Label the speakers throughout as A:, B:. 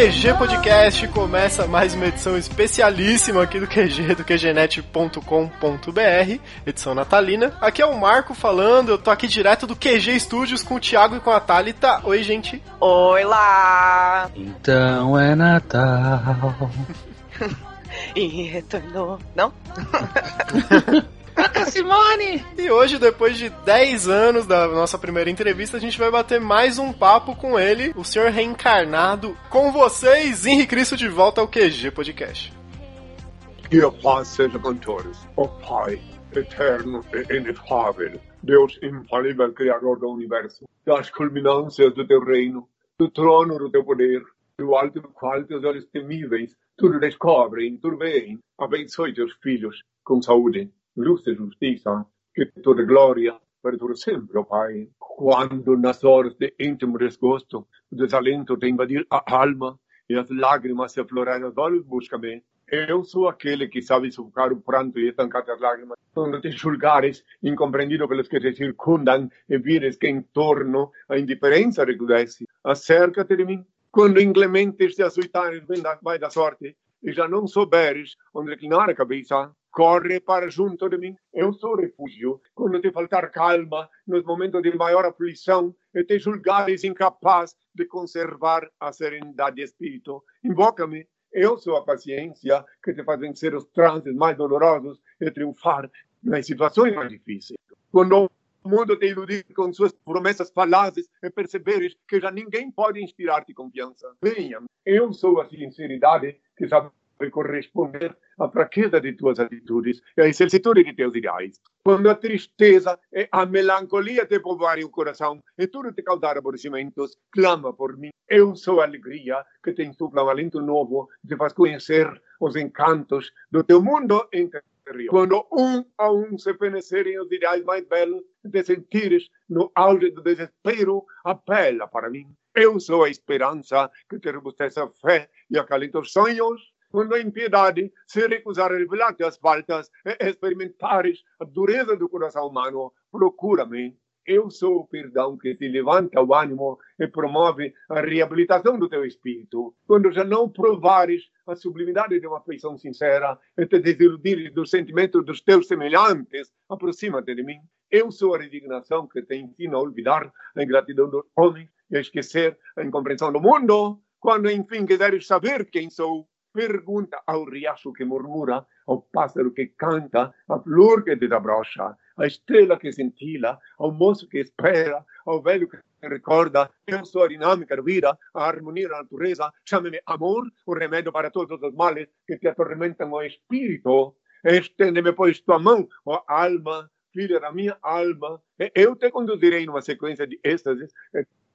A: QG Podcast. Começa mais uma edição especialíssima aqui do QG, do QGNet.com.br, edição natalina. Aqui é o Marco falando, eu tô aqui direto do QG Studios com o Thiago e com a Thalita. Oi, gente.
B: Oi lá.
C: Então é Natal.
B: e retornou. Não?
A: Simone! E hoje, depois de 10 anos da nossa primeira entrevista, a gente vai bater mais um papo com ele, o senhor reencarnado. Com vocês, Henrique Cristo de volta ao QG Podcast.
D: Que a paz seja com todos. O Pai, eterno e inefável, Deus infalível, Criador do Universo, das culminâncias do teu reino, do trono do teu poder, do alto do qual teus olhos temíveis tudo descobrem, tudo veem. Abençoe teus filhos com saúde luz e justiça, que toda glória para todo sempre, Pai. Quando nas de íntimo desgosto, o desalento te invadir a alma e as lágrimas se aflorar aos olhos, busca-me. Eu sou aquele que sabe sufocar o pranto e estancar as lágrimas. Quando te julgares, incompreendido pelos que te circundam, e vires que em torno a indiferença recrudesce, acércate de mim. Quando inclementes te açoitares, vai da sorte, e já não souberes onde reclinar a cabeça, corre para junto de mim. Eu sou refúgio. Quando te faltar calma nos momentos de maior aflição e te julgares incapaz de conservar a serenidade de espírito, invoca-me. Eu sou a paciência que te faz vencer os transes mais dolorosos e triunfar nas situações mais difíceis. Quando o mundo te iludir com suas promessas falazes e perceberes que já ninguém pode inspirar-te confiança. Venha, eu sou a sinceridade que sabe corresponder à fraqueza de tuas atitudes e à incertitude de teus ideais. Quando a tristeza e a melancolia te povoarem o coração e tudo te causar aborrecimentos, clama por mim. Eu sou a alegria que te insufla um alento novo e te faz conhecer os encantos do teu mundo interior. Quando um a um se fenecerem os ideais mais belos, te sentires no auge do desespero, apela para mim. Eu sou a esperança que te robustece a fé e acalenta os sonhos quando a impiedade se recusar a revelar-te as faltas e experimentares a dureza do coração humano, procura-me. Eu sou o perdão que te levanta o ânimo e promove a reabilitação do teu espírito. Quando já não provares a sublimidade de uma afeição sincera e te desiludires dos sentimentos dos teus semelhantes, aproxima-te de mim. Eu sou a resignação que te ensina a olvidar a ingratidão do homem e a esquecer a incompreensão do mundo. Quando enfim quiseres saber quem sou, Pergunta ao riacho que murmura, ao pássaro que canta, à flor que desabrocha, à estrela que cintila, ao moço que espera, ao velho que recorda. Eu sou a dinâmica da vida, a harmonia da natureza. Chame-me amor, o remédio para todos os males que te atormentam o espírito. Estende-me, pois, tua mão, ó alma, filha da minha alma. Eu te conduzirei numa sequência de êxtases,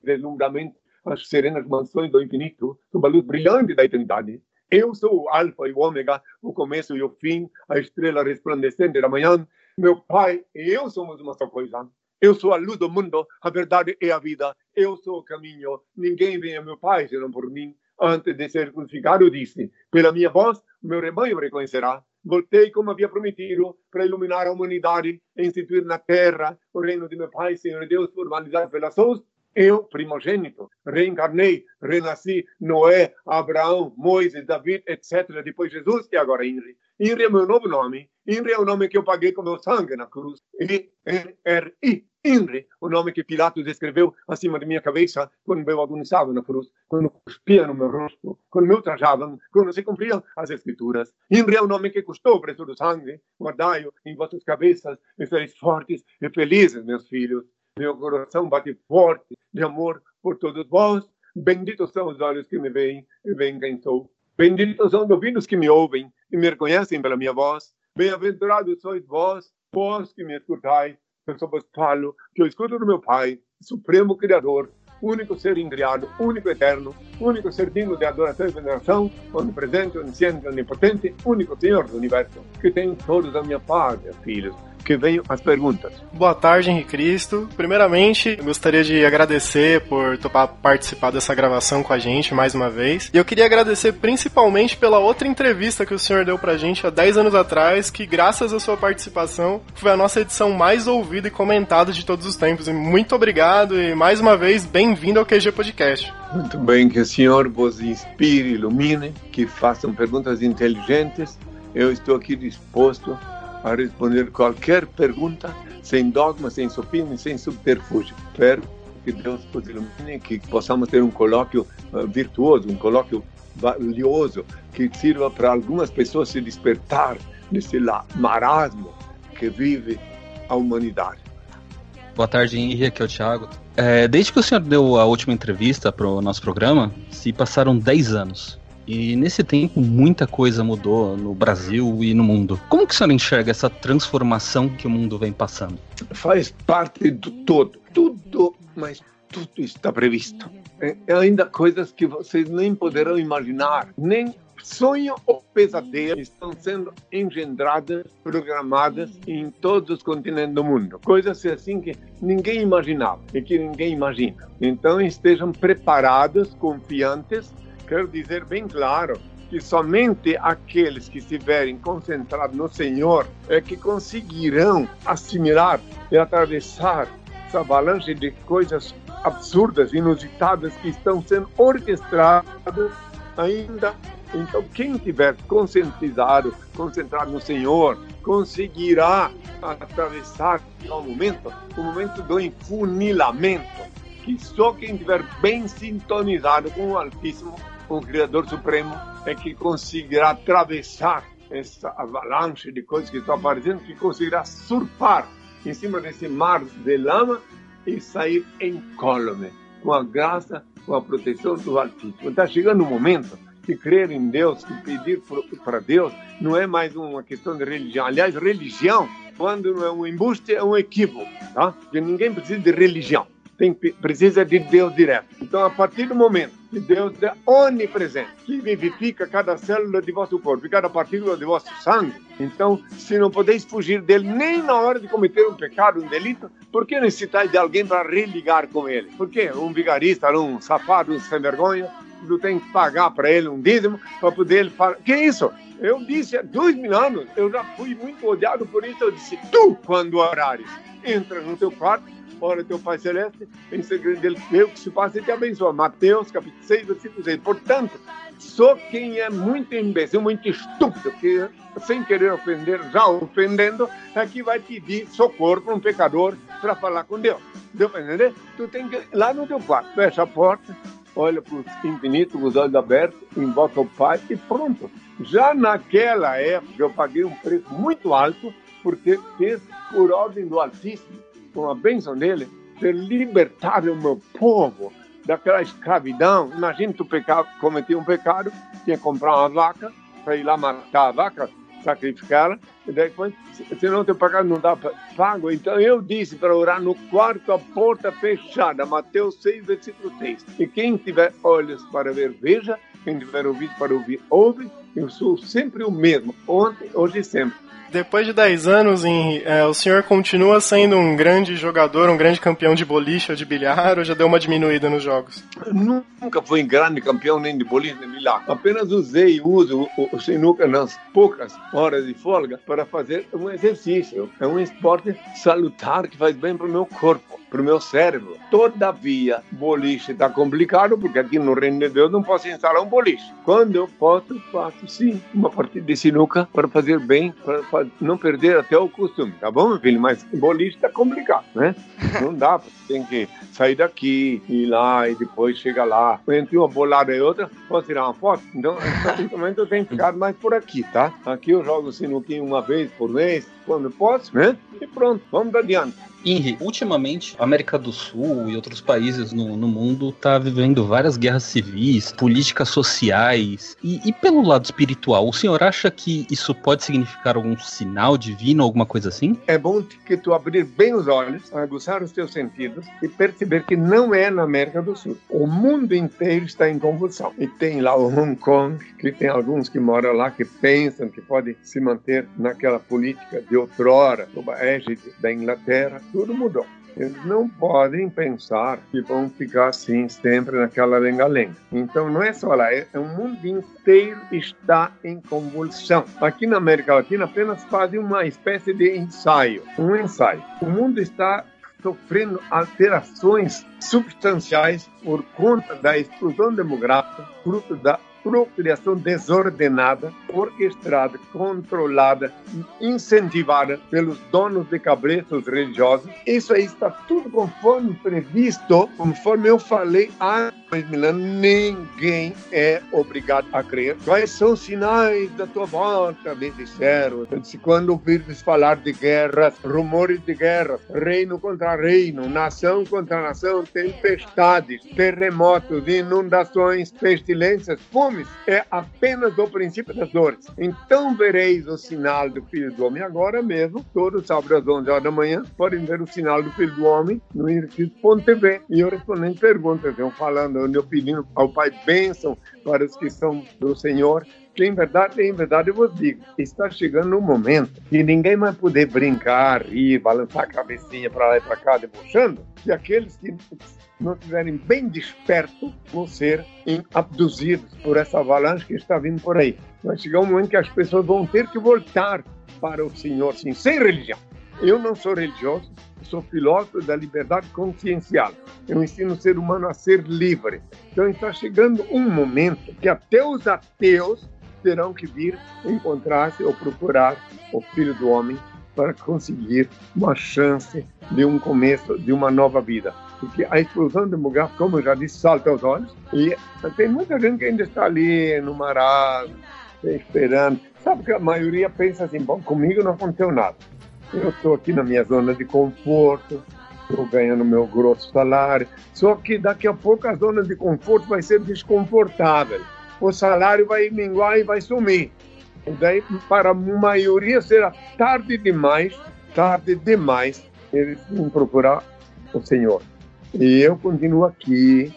D: deslumbramento, as serenas mansões do infinito, sob a luz brilhante da eternidade. Eu sou o Alfa e o Ômega, o começo e o fim, a estrela resplandecente da manhã. Meu Pai e eu somos uma só coisa. Eu sou a luz do mundo, a verdade e a vida. Eu sou o caminho. Ninguém vem a meu Pai senão por mim. Antes de ser crucificado, disse: Pela minha voz, meu rebanho reconhecerá. Voltei como havia prometido para iluminar a humanidade e instituir na terra o reino de meu Pai, Senhor Deus, formalizado pelas suas eu, primogênito, reencarnei, renasci, Noé, Abraão, Moisés, David, etc. Depois Jesus e agora Inri. Inri é meu novo nome. Inri é o nome que eu paguei com meu sangue na cruz. I-N-R-I. Inri, o nome que Pilatos escreveu acima de minha cabeça quando eu agonizava na cruz, quando cuspia no meu rosto, quando me ultrajavam, quando se cumpriam as escrituras. Inri é o nome que custou o preço do sangue. Guardai-o em vossas cabeças e sereis fortes e felizes, meus filhos. Meu coração bate forte de amor por todos vós. Benditos são os olhos que me veem e veem quem sou. Benditos são os ouvidos que me ouvem e me reconhecem pela minha voz. Bem-aventurados sois vós, vós que me escutai. Eu só vos falo que eu escuto do meu Pai, Supremo Criador, único ser incriado, único eterno, único ser digno de adoração e veneração, onipresente, onisciente, onipotente, único Senhor do universo, que tem todos a minha paz, filhos que venham as perguntas.
A: Boa tarde, Henrique Cristo. Primeiramente, eu gostaria de agradecer por topar participar dessa gravação com a gente mais uma vez. E eu queria agradecer principalmente pela outra entrevista que o senhor deu pra gente há 10 anos atrás, que graças à sua participação foi a nossa edição mais ouvida e comentada de todos os tempos. E muito obrigado e mais uma vez bem-vindo ao QG Podcast.
D: Muito bem, que o Senhor vos inspire, ilumine, que façam perguntas inteligentes. Eu estou aqui disposto a responder qualquer pergunta, sem dogma, sem sofisma, sem subterfúgio. Espero que Deus nos ilumine, que possamos ter um colóquio uh, virtuoso, um colóquio valioso, que sirva para algumas pessoas se despertar desse marasmo que vive a humanidade.
C: Boa tarde, Henrique, aqui é o Thiago. É, desde que o senhor deu a última entrevista para o nosso programa, se passaram 10 anos. E nesse tempo muita coisa mudou no Brasil e no mundo. Como que o senhor enxerga essa transformação que o mundo vem passando?
D: Faz parte do todo. Tudo, mas tudo está previsto. É, é ainda coisas que vocês nem poderão imaginar, nem sonho ou pesadelo estão sendo engendradas, programadas em todos os continentes do mundo. Coisas assim que ninguém imaginava e que ninguém imagina. Então estejam preparados, confiantes quero dizer bem claro que somente aqueles que estiverem concentrados no Senhor é que conseguirão assimilar e atravessar essa avalanche de coisas absurdas, inusitadas que estão sendo orquestradas ainda. Então, quem tiver conscientizado, concentrado no Senhor, conseguirá atravessar o momento, o momento do enfunilamento, que só quem tiver bem sintonizado com o Altíssimo o Criador Supremo é que conseguirá atravessar essa avalanche de coisas que estão aparecendo, que conseguirá surfar em cima desse mar de lama e sair incólume, com a graça, com a proteção do Altíssimo. Está chegando um momento que crer em Deus, que pedir para Deus, não é mais uma questão de religião. Aliás, religião, quando é um embuste, é um equívoco, tá? Ninguém precisa de religião tem, precisa de Deus direto. Então, a partir do momento que Deus é onipresente, que vivifica cada célula de vosso corpo e cada partícula de vosso sangue, então, se não podeis fugir dele nem na hora de cometer um pecado, um delito, por que necessitais de alguém para religar com ele? Por que um vigarista, um safado, um sem vergonha, tu tem que pagar para ele um dízimo para poder ele falar. Que isso? Eu disse há dois mil anos, eu já fui muito odiado por isso. Eu disse: tu, quando orares, entra no teu quarto ora teu Pai Celeste, em segredo dele eu que se faça e te abençoa. Mateus, capítulo 6, versículo 6. Portanto, só quem é muito imbecil, muito estúpido, que sem querer ofender, já ofendendo, é que vai pedir socorro para um pecador para falar com Deus. Deu para entender? Tu tem que lá no teu quarto, fecha a porta, olha para o infinito, com os olhos abertos, invoca o Pai e pronto. Já naquela época eu paguei um preço muito alto porque fez por ordem do Altíssimo com a bênção dele, de libertar o meu povo daquela escravidão. Imagina tu pecar, cometer um pecado, tinha que comprar uma vaca para ir lá matar a vaca, sacrificá-la, e depois, senão teu pecado não dá pago. Então eu disse para orar no quarto, a porta fechada, Mateus 6, versículo 6. E quem tiver olhos para ver, veja, quem tiver ouvido para ouvir, ouve. Eu sou sempre o mesmo, ontem, hoje e sempre
A: depois de 10 anos, em, é, o senhor continua sendo um grande jogador, um grande campeão de boliche ou de bilhar, ou já deu uma diminuída nos jogos?
D: Nunca fui grande campeão nem de boliche nem de bilhar. Apenas usei e uso o, o sinuca nas poucas horas de folga para fazer um exercício. É um esporte salutar que faz bem para o meu corpo para o meu cérebro. Todavia, boliche está complicado, porque aqui no Reino de Deus não posso instalar um boliche. Quando eu posso, faço sim uma partida de sinuca para fazer bem, para não perder até o costume, tá bom, meu filho? Mas boliche está complicado, né? Não dá, tem que sair daqui, ir lá e depois chegar lá. Entre uma bolada e outra, posso tirar uma foto? Então, momento eu tenho que ficar mais por aqui, tá? Aqui eu jogo sinuquinho uma vez por mês, quando posso, né? E pronto, vamos adiante.
C: Henry, ultimamente, a América do Sul e outros países no, no mundo tá vivendo várias guerras civis, políticas sociais e, e, pelo lado espiritual, o senhor acha que isso pode significar algum sinal divino, alguma coisa assim?
D: É bom que tu abrir bem os olhos, aguçar os teus sentidos e perceber que não é na América do Sul. O mundo inteiro está em convulsão. E tem lá o Hong Kong, que tem alguns que moram lá que pensam que podem se manter naquela política de outrora, sob a égide da Inglaterra. Tudo mudou. Eles não podem pensar que vão ficar assim sempre naquela lenga-lenga. Então não é só lá, é, o mundo inteiro está em convulsão. Aqui na América Latina apenas fazem uma espécie de ensaio, um ensaio. O mundo está sofrendo alterações substanciais por conta da explosão demográfica, fruto da procriação desordenada, orquestrada, controlada, incentivada pelos donos de cabretos religiosos. Isso aí está tudo conforme previsto, conforme eu falei há dois mil anos. Ninguém é obrigado a crer. Quais são os sinais da tua volta? Me disseram. Disse, quando ouvires falar de guerras, rumores de guerras, reino contra reino, nação contra nação, tempestades, terremotos, inundações, pestilências, fome, é apenas o princípio das dores. Então vereis o sinal do Filho do Homem agora mesmo, todos sábado às 11 horas da manhã, podem ver o sinal do Filho do Homem no Invertido.tv. E eu respondendo perguntas, eu falando, eu pedindo ao Pai bênção para os que são do Senhor, que em verdade, em verdade eu vos digo, está chegando um momento que ninguém vai poder brincar, rir, balançar a cabecinha para lá e para cá, debochando, e aqueles que não estiverem bem despertos, vão ser abduzidos por essa avalanche que está vindo por aí. Vai chegar um momento que as pessoas vão ter que voltar para o Senhor, sim, sem religião. Eu não sou religioso, sou filósofo da liberdade consciencial. Eu ensino o ser humano a ser livre. Então está chegando um momento que até os ateus terão que vir encontrar-se ou procurar o Filho do Homem para conseguir uma chance de um começo de uma nova vida porque a explosão demográfica, como eu já disse, salta aos olhos, e tem muita gente que ainda está ali no marasmo, esperando. Sabe que a maioria pensa assim, bom, comigo não aconteceu nada. Eu estou aqui na minha zona de conforto, estou ganhando meu grosso salário, só que daqui a pouco a zona de conforto vai ser desconfortável. O salário vai minguar e vai sumir. E daí, para a maioria, será tarde demais, tarde demais, eles vão procurar o Senhor. E eu continuo aqui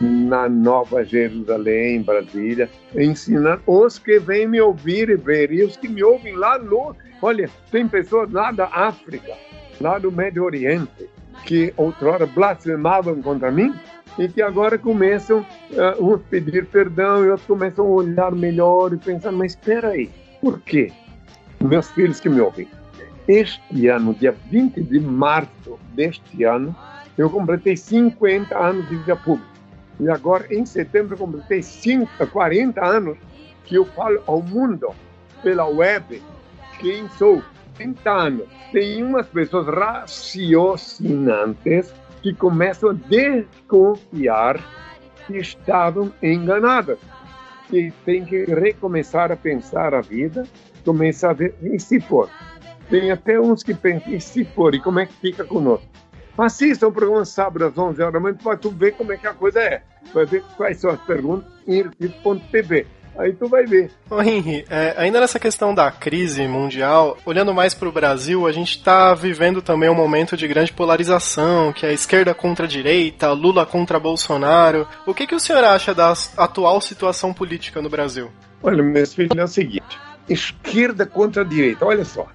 D: na Nova Jerusalém, Brasília, ensinando os que vêm me ouvir e ver, e os que me ouvem lá no. Olha, tem pessoas lá da África, lá do Médio Oriente, que outrora blasfemavam contra mim e que agora começam uh, uns pedir perdão e outros começam a olhar melhor e pensar: mas espera aí, por quê? Meus filhos que me ouvem. Este ano, dia 20 de março deste ano, eu completei 50 anos de vida pública. E agora, em setembro, completei 5, 40 anos que eu falo ao mundo pela web quem sou. 30 anos. Tem umas pessoas raciocinantes que começam a desconfiar que estavam enganadas. Que tem que recomeçar a pensar a vida, começar a ver, e se for? Tem até uns que pensam, e se for? E como é que fica conosco? Assista o programa sábado às 11 horas da manhã para tu ver como é que a coisa é. Vai ver quais são as perguntas em irpif.tv. Aí tu vai ver.
A: Ô Henry, é, ainda nessa questão da crise mundial, olhando mais para o Brasil, a gente está vivendo também um momento de grande polarização, que é a esquerda contra a direita, Lula contra Bolsonaro. O que, que o senhor acha da atual situação política no Brasil?
D: Olha, meus filhos, é o seguinte: esquerda contra a direita. Olha só,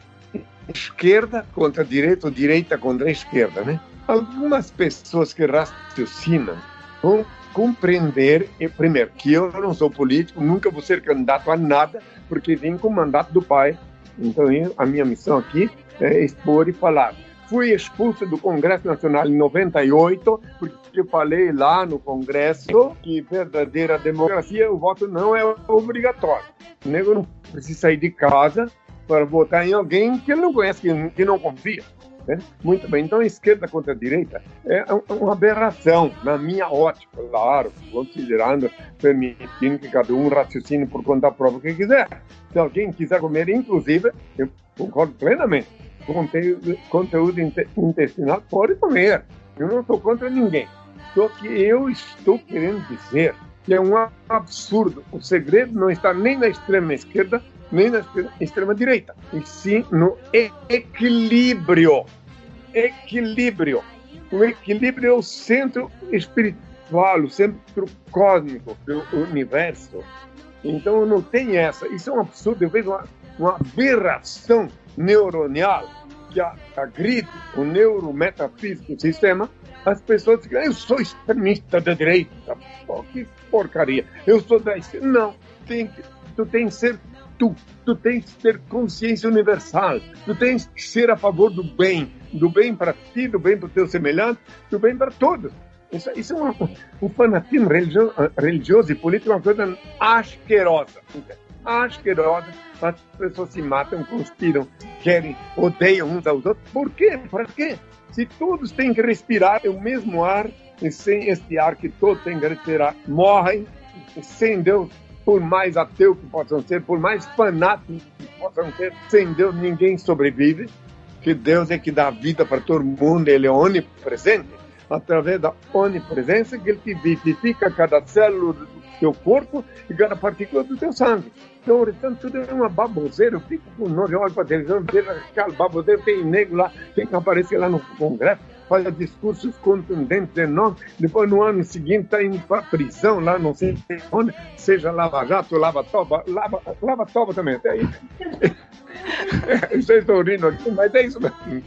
D: esquerda contra a direita ou direita contra a esquerda, né? Algumas pessoas que raciocinam vão compreender, primeiro, que eu não sou político, nunca vou ser candidato a nada, porque vim com o mandato do pai. Então, a minha missão aqui é expor e falar. Fui expulso do Congresso Nacional em 98, porque eu falei lá no Congresso que verdadeira democracia, o voto não é obrigatório. O nego não precisa sair de casa para votar em alguém que ele não conhece, que, que não confia. Né? Muito bem, então esquerda contra direita é uma aberração, na minha ótica, claro, considerando, permitindo que cada um raciocine por conta própria que quiser. Se alguém quiser comer, inclusive, eu concordo plenamente, conteúdo, conteúdo inte- intestinal, pode comer. Eu não estou contra ninguém. Só que eu estou querendo dizer que é um absurdo. O segredo não está nem na extrema esquerda, nem na extre- extrema direita, e sim no equilíbrio. Equilíbrio. O equilíbrio é o centro espiritual, o centro cósmico do universo. Então não tem essa. Isso é um absurdo. Eu vejo uma, uma aberração neuronal que agride o neurometafísico sistema. As pessoas ficam, eu sou extremista da direita. Pô, que porcaria. Eu sou da esquerda. Não, tem tu tens que ser tu. Tu tens que ter consciência universal. Tu tens que ser a favor do bem. Do bem para ti, do bem para o teu semelhante, do bem para todos. Isso, isso é uma, um fanatismo religioso, religioso e político, é uma coisa asquerosa. Asquerosa. As pessoas se matam, conspiram, querem, odeiam uns aos outros. Por quê? Para quê? Se todos têm que respirar o mesmo ar, e sem este ar que todos têm que respirar, morrem, sem Deus, por mais ateu que possam ser, por mais fanáticos que possam ser, sem Deus ninguém sobrevive, que Deus é que dá vida para todo mundo, Ele é onipresente, através da onipresença que Ele te vivifica cada célula do teu corpo e cada partícula do teu sangue. Então, restante tudo é uma baboseira. Eu fico com nojo, eu olho para a televisão, vejo aquela baboseira, tem negro lá, tem que aparecer lá no Congresso, faz discursos contundentes enormes, depois no ano seguinte está indo para a prisão lá, não sei onde, seja Lava Jato, Lava Toba, Lava, Lava Toba também, até aí. Vocês estão rindo aqui, mas é isso mesmo.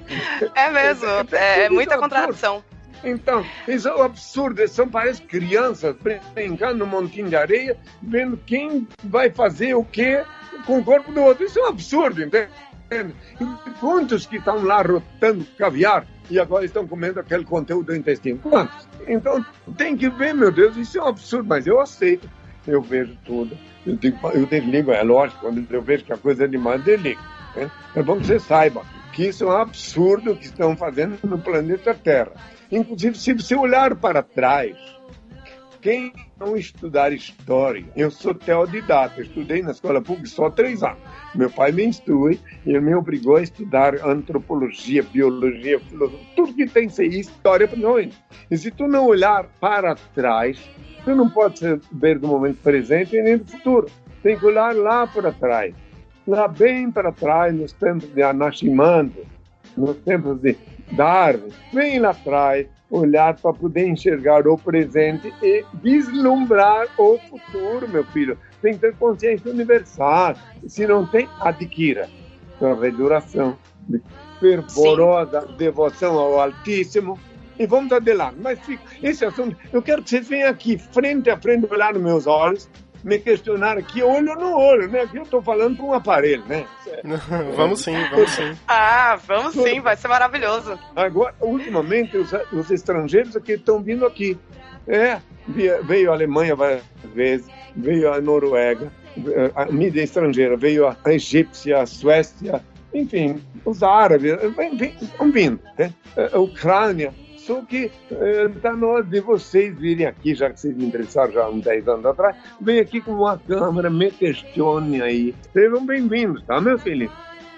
B: É mesmo, é muita contradição.
D: Então, isso é um absurdo. São parece crianças brincando no montinho de areia, vendo quem vai fazer o quê com o corpo do outro. Isso é um absurdo, entende? E quantos que estão lá rotando caviar e agora estão comendo aquele conteúdo do intestino? Quantos? Então, tem que ver, meu Deus, isso é um absurdo, mas eu aceito. Eu vejo tudo. Eu, digo, eu desligo, é lógico, quando eu vejo que a coisa é demais, desligo. Né? É bom que você saiba que isso é um absurdo que estão fazendo no planeta Terra. Inclusive, se você olhar para trás, quem não estudar história, eu sou teodidata, estudei na escola pública só três anos. Meu pai me instrui e me obrigou a estudar antropologia, biologia, filosofia, tudo que tem que ser história nós. E se tu não olhar para trás, tu não pode ver do momento presente nem do futuro. Tem que olhar lá para trás. Lá bem para trás, nos tempos de Anaximander, nos tempos de Darwin, bem lá atrás, olhar para poder enxergar o presente e vislumbrar o futuro, meu filho. Tem que ter consciência universal. Se não tem, adquira. Através de oração, de fervorosa Sim. devoção ao Altíssimo. E vamos adiante. Mas fica, esse assunto, eu quero que vocês venham aqui, frente a frente, olhar nos meus olhos, me questionar aqui, olho no olho, né? Aqui eu estou falando com um aparelho, né?
A: vamos sim, vamos sim.
B: Ah, vamos sim, vai ser maravilhoso.
D: Agora, ultimamente, os, os estrangeiros aqui estão vindo aqui. É, veio a Alemanha várias vezes, veio a Noruega, a mídia estrangeira, veio a egípcia, a Suécia, enfim, os árabes, estão vindo, né? A Ucrânia. Só que está na hora de vocês virem aqui, já que vocês me interessaram já há uns 10 anos atrás, vem aqui com uma câmera, me questione aí. Sejam bem-vindos, tá, meu filho?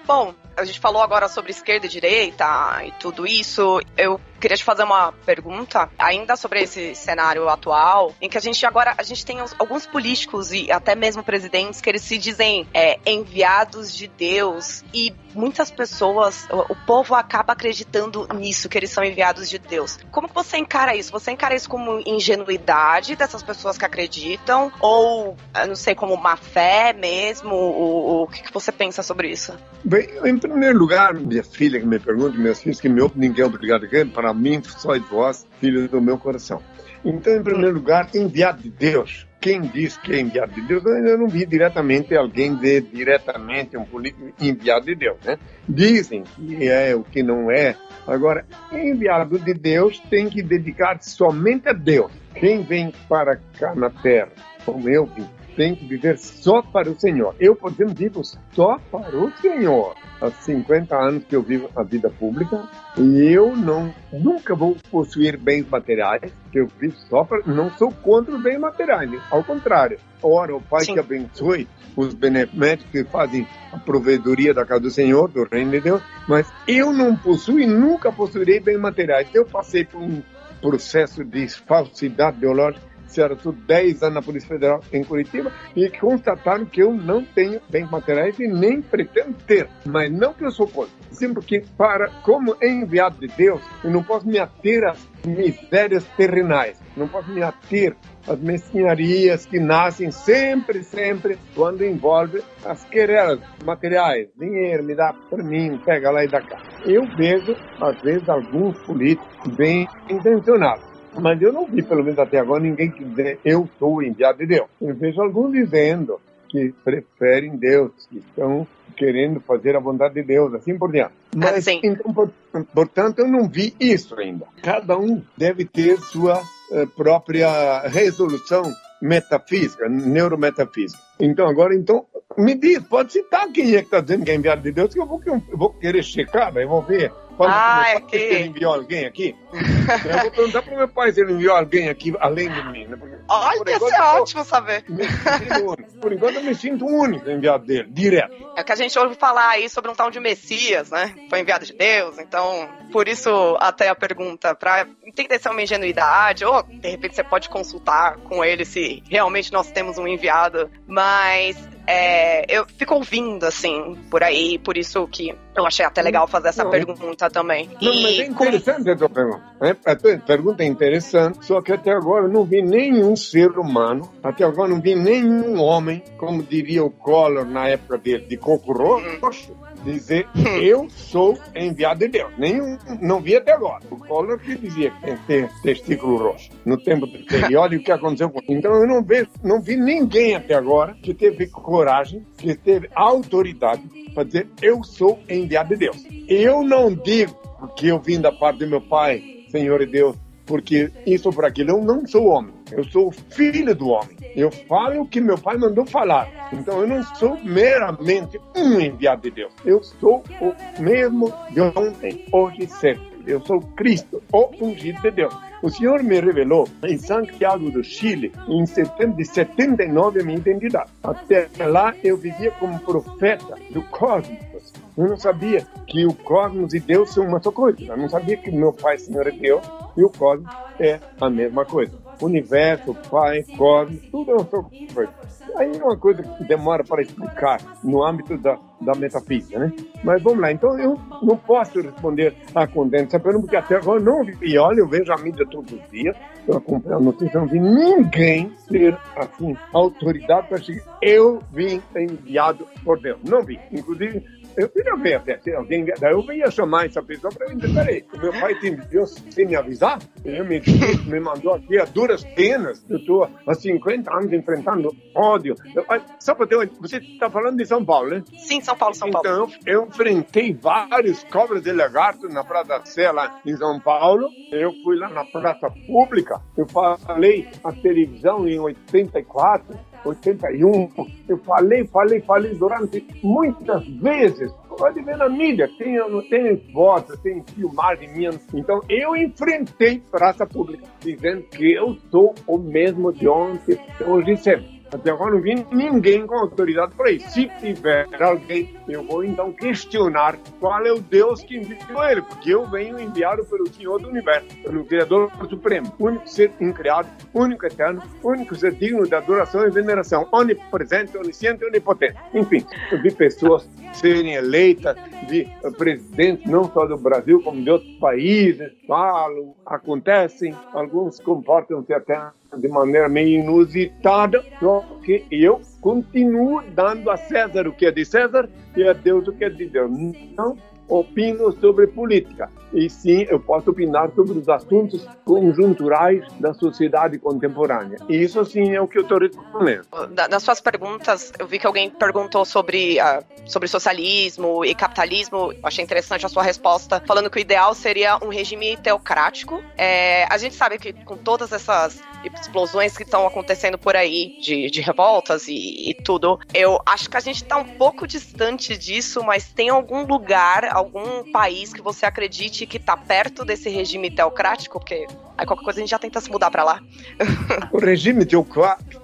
B: Bom, a gente falou agora sobre esquerda e direita e tudo isso. Eu queria te fazer uma pergunta, ainda sobre esse cenário atual, em que a gente agora a gente tem alguns políticos e até mesmo presidentes que eles se dizem é, enviados de Deus e muitas pessoas, o, o, povo acaba acreditando nisso, que eles são enviados de Deus. Como você encara isso? Você encara isso como ingenuidade dessas pessoas que acreditam ou, não sei, como má fé mesmo? O, o que, que você pensa sobre isso?
D: Bem, em primeiro lugar, minha filha que me pergunta, meus filhos que me ninguém é obrigado a para mim sois vós, filhos do meu coração. Então, em primeiro lugar, enviado de Deus. Quem diz que é enviado de Deus, eu não vi diretamente alguém dizer diretamente um político enviado de Deus, né? Dizem que é o que não é. Agora, enviado de Deus tem que dedicar-se somente a Deus. Quem vem para cá na terra, como eu vim, tem que viver só para o Senhor. Eu, por exemplo, vivo só para o Senhor. Há 50 anos que eu vivo a vida pública e eu não nunca vou possuir bens materiais, que eu vivo só para. Não sou contra os bens materiais, ao contrário. Ora, o Pai Sim. que abençoe os beneficiários que fazem a provedoria da casa do Senhor, do reino de Deus, mas eu não possuo e nunca possuirei bens materiais. Eu passei por um processo de falsidade ideológica Senhora, estou 10 anos na Polícia Federal em Curitiba e constataram que eu não tenho bens materiais e nem pretendo ter. Mas não que eu sou contra, sim porque, para, como enviado de Deus, eu não posso me ater às misérias terrenais, não posso me ater às mesquinharias que nascem sempre, sempre quando envolve as querelas materiais. Dinheiro, me dá para mim, pega lá e dá cá. Eu vejo, às vezes, alguns políticos bem intencionados mas eu não vi, pelo menos até agora, ninguém que dizer eu sou enviado de Deus. Eu vejo alguns dizendo que preferem Deus, que estão querendo fazer a vontade de Deus, assim por diante. Mas, assim. então, por, portanto, eu não vi isso ainda. Cada um deve ter sua uh, própria resolução metafísica, neurometafísica. Então, agora, então, me diz, pode citar quem é que está dizendo que é enviado de Deus, que eu vou, eu vou querer checar, eu vou ver Fala ah, é que... ele enviou alguém aqui. eu vou perguntar pro meu pai se ele enviou alguém aqui além de mim. Né?
B: Porque, Olha, ia ser ótimo saber.
D: Por enquanto eu me sinto único enviado dele, direto.
B: É que a gente ouve falar aí sobre um tal de Messias, né? Foi enviado de Deus, então por isso até a pergunta, para entender se é uma ingenuidade, ou de repente você pode consultar com ele se realmente nós temos um enviado, mas é, eu fico ouvindo, assim, por aí, por isso que eu achei até legal fazer essa não, pergunta também.
D: Não, e mas é interessante a tua pergunta. É, a tua pergunta é interessante, só que até agora eu não vi nenhum ser humano, até agora não vi nenhum homem, como diria o Collor na época dele, de coco roxo, dizer eu sou enviado de Deus. Nenhum, não vi até agora. O Collor que dizia que tem testículo roxo no tempo. E olha o que aconteceu com ele. Então eu não, vejo, não vi ninguém até agora que teve coragem, que teve autoridade para dizer eu sou enviado de Deus. Eu não digo que eu vim da parte do meu pai, Senhor e Deus, porque isso por aquilo. Eu não sou homem, eu sou filho do homem. Eu falo o que meu pai mandou falar. Então eu não sou meramente um enviado de Deus. Eu sou o mesmo de ontem, hoje e sempre. Eu sou Cristo, o ungido de Deus. O Senhor me revelou em Santiago do Chile, em setembro de 79, a minha identidade. Até lá eu vivia como profeta do cosmos. Eu não sabia que o cosmos e Deus são uma só coisa. Eu não sabia que meu Pai, Senhor, é Deus e o cosmos é a mesma coisa. Universo, Pai, cosmos, tudo é uma só coisa. Aí é uma coisa que demora para explicar no âmbito da, da metafísica, né? Mas vamos lá, então eu não posso responder a condensar pergunta, porque agora não vi. E olha, eu vejo a mídia todos os dias, eu acompanho a notícia, não vi ninguém ter, assim, autoridade para dizer eu vim enviado por Deus. Não vi. Inclusive, eu queria ver até se alguém. Daí eu ia chamar essa pessoa para dizer: peraí, o meu pai tem Deus sem me avisar? Ele me, me mandou aqui a duras penas. Eu estou há 50 anos enfrentando ódio. Eu, só para ter Você está falando de São Paulo, né?
B: Sim, São Paulo, São
D: então,
B: Paulo.
D: Então, eu enfrentei vários cobras de lagarto na Praça da Sé, lá em São Paulo. Eu fui lá na praça pública. Eu falei a televisão em 84 81. Eu falei, falei, falei durante muitas vezes. Pode ver na mídia, tem, tem fotos, tem filmagem minha. Então, eu enfrentei praça pública, dizendo que eu sou o mesmo de ontem, hoje e sempre. Até agora não vi ninguém com autoridade para isso. Se tiver alguém, eu vou então questionar qual é o Deus que enviou ele, porque eu venho enviado pelo Senhor do Universo, pelo Criador Supremo, único ser incriado, único eterno, único ser digno de adoração e veneração, onipresente, onisciente onipotente. Enfim, vi pessoas serem eleitas, vi presidentes não só do Brasil, como de outros países, falam, acontecem, alguns comportam-se até de maneira meio inusitada, só que eu continuo dando a César o que é de César e a Deus o que é de Deus. Não opino sobre política, e sim eu posso opinar sobre os assuntos conjunturais da sociedade contemporânea. E isso sim é o que eu estou respondendo.
B: Nas suas perguntas, eu vi que alguém perguntou sobre, uh, sobre socialismo e capitalismo. Eu achei interessante a sua resposta, falando que o ideal seria um regime teocrático. É, a gente sabe que com todas essas explosões que estão acontecendo por aí, de, de revoltas e, e, tudo. Eu acho que a gente tá um pouco distante disso, mas tem algum lugar, algum país que você acredite que tá perto desse regime teocrático? Porque aí qualquer coisa a gente já tenta se mudar para lá.
D: o regime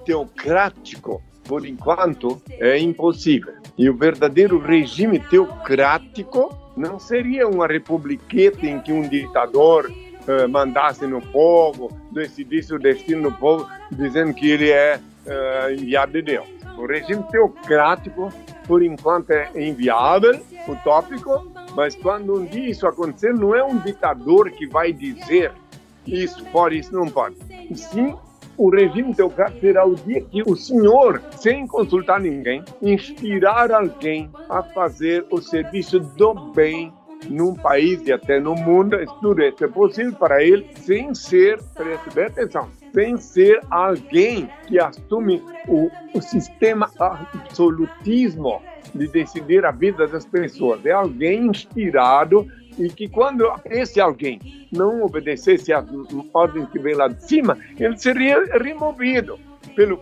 D: teocrático por enquanto, é impossível. E o verdadeiro regime teocrático não seria uma republiqueta em que um ditador uh, mandasse no povo, decidisse o destino do povo, dizendo que ele é uh, enviado de Deus. O regime teocrático, por enquanto, é inviável, utópico, mas quando um dia isso acontecer, não é um ditador que vai dizer isso pode, isso não pode. Sim o regime teocrático será o dia que o Senhor, sem consultar ninguém, inspirar alguém a fazer o serviço do bem num país e até no mundo, isso é possível para ele sem ser, preste bem atenção, sem ser alguém que assume o, o sistema absolutismo de decidir a vida das pessoas. É alguém inspirado e que quando esse alguém não obedecesse às ordens que vem lá de cima, ele seria removido pelo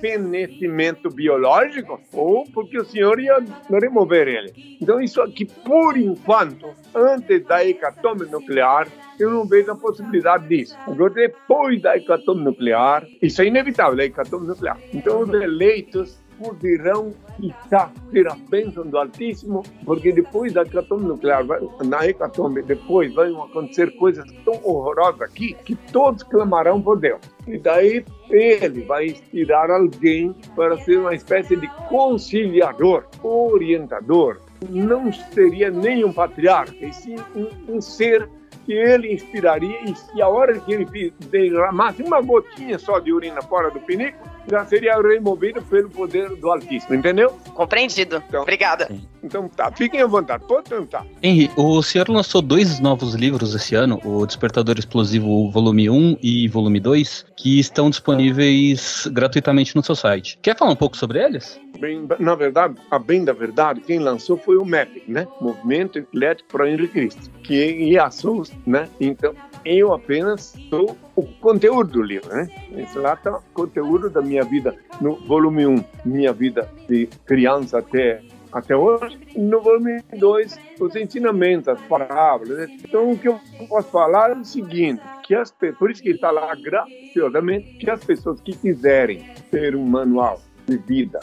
D: fenecimento biológico ou porque o senhor ia remover ele. Então isso aqui, por enquanto, antes da hecatombe nuclear, eu não vejo a possibilidade disso. Agora, depois da hecatombe nuclear, isso é inevitável, a hecatombe nuclear. Então, os eleitos poderão estar ter a bênção do Altíssimo, porque depois da hecatombe nuclear, na hecatombe, depois vão acontecer coisas tão horrorosas aqui que todos clamarão por Deus. E daí ele vai inspirar alguém para ser uma espécie de conciliador, orientador. Não seria nem um patriarca, e sim um, um ser que ele inspiraria e se a hora que ele derramasse uma gotinha só de urina fora do pinico, já seria removido pelo poder do Altíssimo, entendeu?
B: Compreendido. Então, Obrigada.
D: Então tá, fiquem à vontade, pode tentar.
C: Henry, o senhor lançou dois novos livros esse ano, o Despertador Explosivo volume 1 e volume 2, que estão disponíveis gratuitamente no seu site. Quer falar um pouco sobre eles?
D: Bem, na verdade, a bem da verdade, quem lançou foi o MEP, né? Movimento Eclético para Henrique Cristo, que ia a né? Então, eu apenas sou o conteúdo do livro, né? Esse lá está o conteúdo da minha vida no volume 1, minha vida de criança até até hoje. No volume 2, os ensinamentos, as parábolas. Né? Então, o que eu posso falar é o seguinte, que as, por isso que está lá graciosamente, que as pessoas que quiserem ter um manual de vida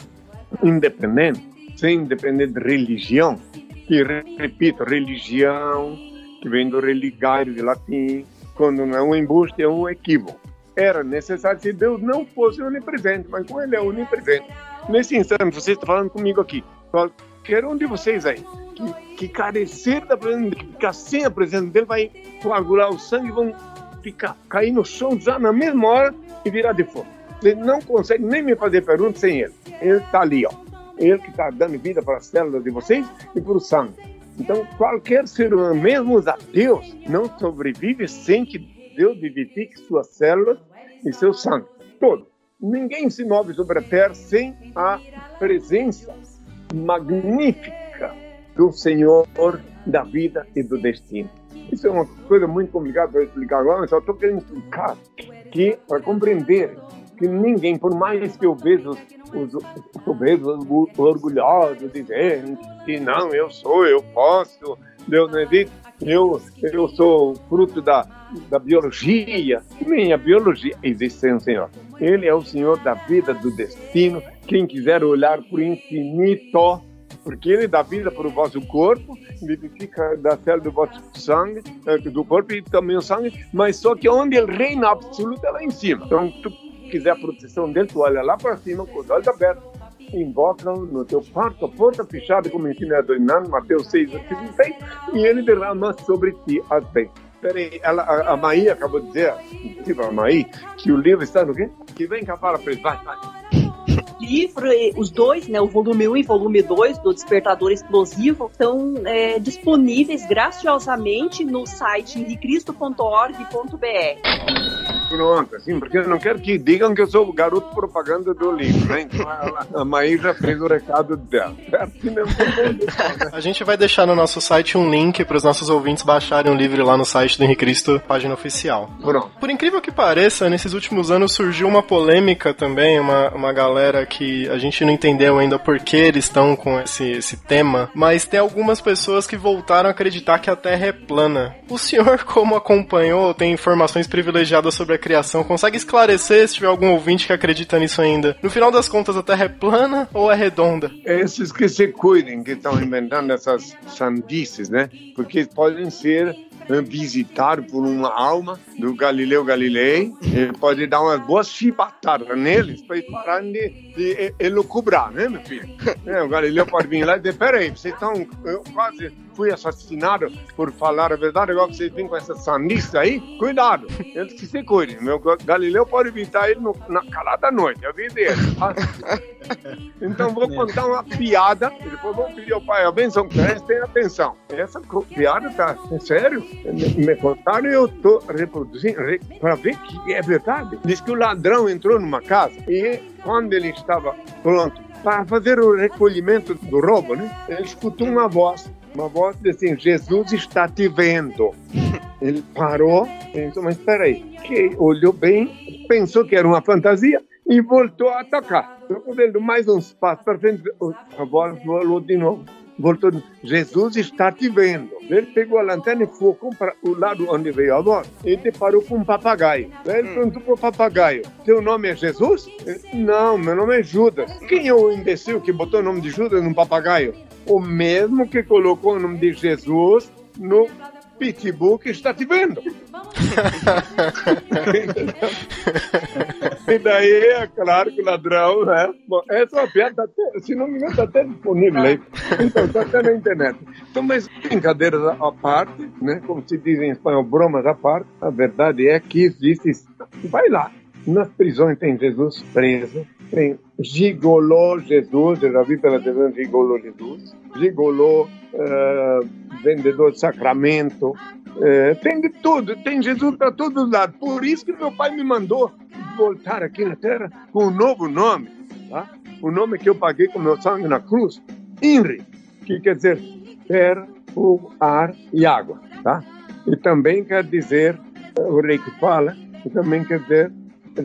D: independente, sem depender de religião, que, repito, religião, que vem do religário de latim, quando não é um embuste, é um equívoco. Era necessário se Deus não fosse onipresente, mas como Ele é onipresente. Nesse instante, você está falando comigo aqui, qualquer um de vocês aí, que, que carecer da presença, que ficar sem a presença dele, vai coagular o sangue, vão ficar, cair no chão já na mesma hora e virar de fogo. Você não consegue nem me fazer pergunta sem ele. Ele está ali, ó. Ele que está dando vida para as células de vocês e para o sangue. Então, qualquer ser humano, mesmo os ateus, não sobrevive sem que Deus vivifique suas células e seu sangue. Todo. Ninguém se move sobre a terra sem a presença magnífica do Senhor da vida e do destino. Isso é uma coisa muito complicada para explicar agora, mas só estou querendo explicar que, para compreender que ninguém, por mais que eu veja os, os, os orgulhosos dizendo que não, eu sou, eu posso, Deus não existe, eu, eu sou fruto da, da biologia. Nem a biologia existe sem o Senhor. Ele é o Senhor da vida, do destino. Quem quiser olhar para o infinito, porque ele dá vida para o vosso corpo, vivifica da célula do vosso sangue, eh, do corpo e também o sangue, mas só que onde ele reina absoluto é lá em cima. Então, tu quiser a proteção tu olha lá para cima com os olhos abertos, invocam no teu quarto, a porta fechada, como ensina a Doinan, Mateus 6, 36, e ele derrama sobre ti as bênçãos. Peraí, ela, a, a Maí acabou de dizer, a Maí, que o livro está no quê? Que vem cá, fala para vai, vai
E: livro, os dois, né, o volume 1 e volume 2 do Despertador Explosivo, estão é, disponíveis graciosamente no site henricristo.org.br.
D: Pronto, assim, porque eu não quero que digam que eu sou o garoto propaganda do livro, né? Então ela, a Maíra fez o recado dela. Certo?
A: A gente vai deixar no nosso site um link para os nossos ouvintes baixarem o livro lá no site do Henrique Cristo, página oficial.
D: Pronto.
A: Por incrível que pareça, nesses últimos anos surgiu uma polêmica também, uma, uma galera que a gente não entendeu ainda por que eles estão com esse, esse tema, mas tem algumas pessoas que voltaram a acreditar que a Terra é plana. O senhor, como acompanhou, tem informações privilegiadas sobre a criação, consegue esclarecer se tiver algum ouvinte que acredita nisso ainda? No final das contas, a Terra é plana ou é redonda?
D: Esses que se cuidem, que estão inventando essas sandices, né? Porque podem ser visitado por uma alma do Galileu Galilei, pode dar umas boas chibatadas neles para eles pararem de, de elucubrar, né, meu filho? É, o Galileu pode vir lá e dizer, peraí, vocês estão, eu quase fui assassinado por falar a verdade, agora vocês vêm com essa sandice aí, cuidado, eles que se cuidem, meu Galileu pode evitar ele no, na calada noite, a vida dele. Então vou contar uma piada, depois vou pedir ao pai a benção, prestem atenção. Essa piada tá, é sério? Me contaram e eu estou reproduzindo para ver que é verdade. Diz que o ladrão entrou numa casa e quando ele estava pronto para fazer o recolhimento do roubo, né, ele escutou uma voz, uma voz assim, Jesus está te vendo. Ele parou disse, mas espera aí, que olhou bem, pensou que era uma fantasia e voltou a atacar. Estou dando mais uns passos para frente, a voz falou de novo voltou, Jesus está te vendo. Ele pegou a lanterna e focou para o lado onde veio a voz e deparou com um papagaio. Ele hum. perguntou para o papagaio, teu nome é Jesus? Ele, Não, meu nome é Judas. Quem é o imbecil que botou o nome de Judas num papagaio? O mesmo que colocou o nome de Jesus no pitbull que está te vendo. e daí é claro que o ladrão, né? Bom, essa é uma piada, até, se não me engano, está até disponível aí. Então, está até na internet. Então, mas brincadeiras à parte, né? Como se diz em espanhol, bromas à parte, a verdade é que existe. Vai lá. Nas prisões tem Jesus preso, tem gigolô Jesus, eu já vi pela televisão gigolô Jesus, gigolô uh, vendedor de sacramento, uh, tem de tudo, tem Jesus para todos os lados. Por isso que meu pai me mandou voltar aqui na Terra com um novo nome, tá? o nome que eu paguei com meu sangue na cruz, INRI, que quer dizer terra, fogo, ar e água. Tá? E também quer dizer, o rei que fala, e também quer dizer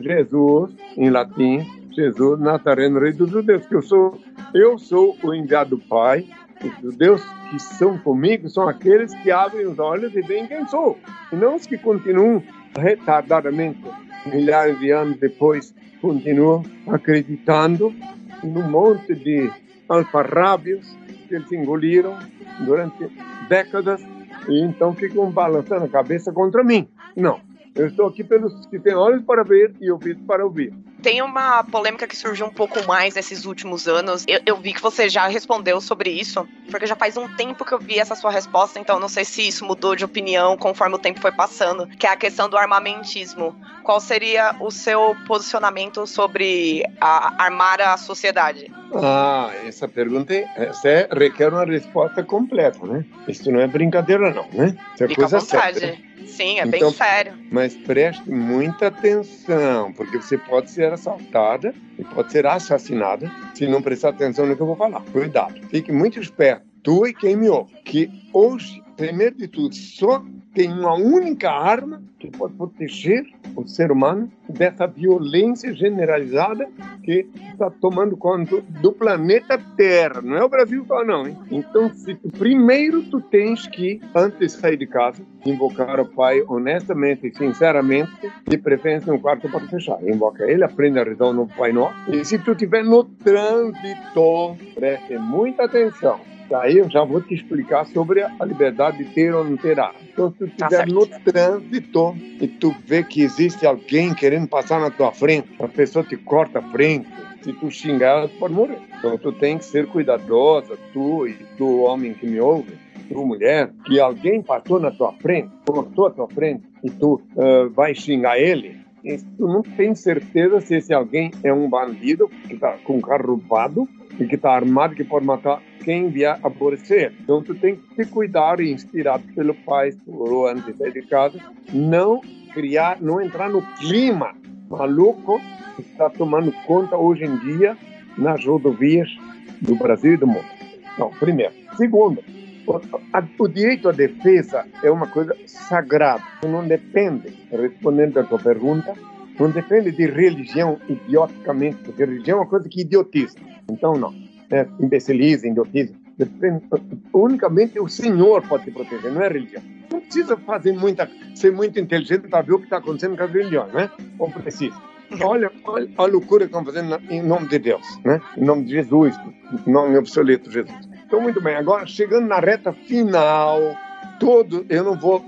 D: Jesus, em latim, Jesus Nazareno, Rei dos Judeus, que eu sou, eu sou o enviado do Pai. Os judeus que são comigo são aqueles que abrem os olhos e veem quem sou, e não os que continuam retardadamente, milhares de anos depois, continuam acreditando num monte de alfarrábios que eles engoliram durante décadas e então ficam balançando a cabeça contra mim. Não, eu estou aqui pelos que têm olhos para ver e ouvidos para ouvir.
B: Tem uma polêmica que surgiu um pouco mais nesses últimos anos. Eu, eu, vi que você já respondeu sobre isso, porque já faz um tempo que eu vi essa sua resposta, então não sei se isso mudou de opinião conforme o tempo foi passando, que é a questão do armamentismo. Qual seria o seu posicionamento sobre a, armar a sociedade?
D: Ah, essa pergunta essa é, requer uma resposta completa, né? Isso não é brincadeira não, né?
B: Isso é Fica coisa à vontade. Séria. Sim, é então, bem sério.
D: Mas preste muita atenção, porque você pode ser assaltada e pode ser assassinada se não prestar atenção no que eu vou falar. Cuidado. Fique muito esperto, tu e quem me ouve, que hoje, primeiro de tudo, só tem uma única arma que pode proteger o ser humano dessa violência generalizada que está tomando conta do planeta Terra. Não é o Brasil só não, hein? Então, se tu, primeiro tu tens que, antes de sair de casa, invocar o Pai honestamente e sinceramente, de preferência no quarto para fechar. Invoca ele, aprende a rezar no Pai Nosso. E se tu estiver no trânsito, preste muita atenção Daí eu já vou te explicar sobre a liberdade de ter ou não ter arma. Então, se tu estiver tá no trânsito e tu vê que existe alguém querendo passar na tua frente, a pessoa te corta a frente, se tu xingar, ela pode morrer. Então, tu tem que ser cuidadosa, tu e tu, homem que me ouve, tu, mulher, que alguém passou na tua frente, cortou a tua frente e tu uh, vai xingar ele, tu não tem certeza se esse alguém é um bandido que está com um carro roubado e que está armado que pode matar quem vier a você. Então tu tem que te cuidar e inspirado pelo pai ou antes de sair de casa, não criar, não entrar no clima maluco que está tomando conta hoje em dia nas rodovias do Brasil e do mundo. Não, primeiro. Segundo, o, a, direito à defesa é uma coisa sagrada. Não depende, respondendo à tua pergunta, não depende de religião idioticamente, porque religião é uma coisa que idiotiza. Então, não. É, imbeciliza, idiotiza. Depende, unicamente o Senhor pode te proteger, não é religião. Não precisa fazer muita, ser muito inteligente para ver o que está acontecendo com as religiões, né? Ou precisa. Olha, olha a loucura que estão fazendo em nome de Deus, né? Em nome de Jesus, em nome obsoleto Jesus. Então, muito bem. Agora, chegando na reta final, todo, eu não vou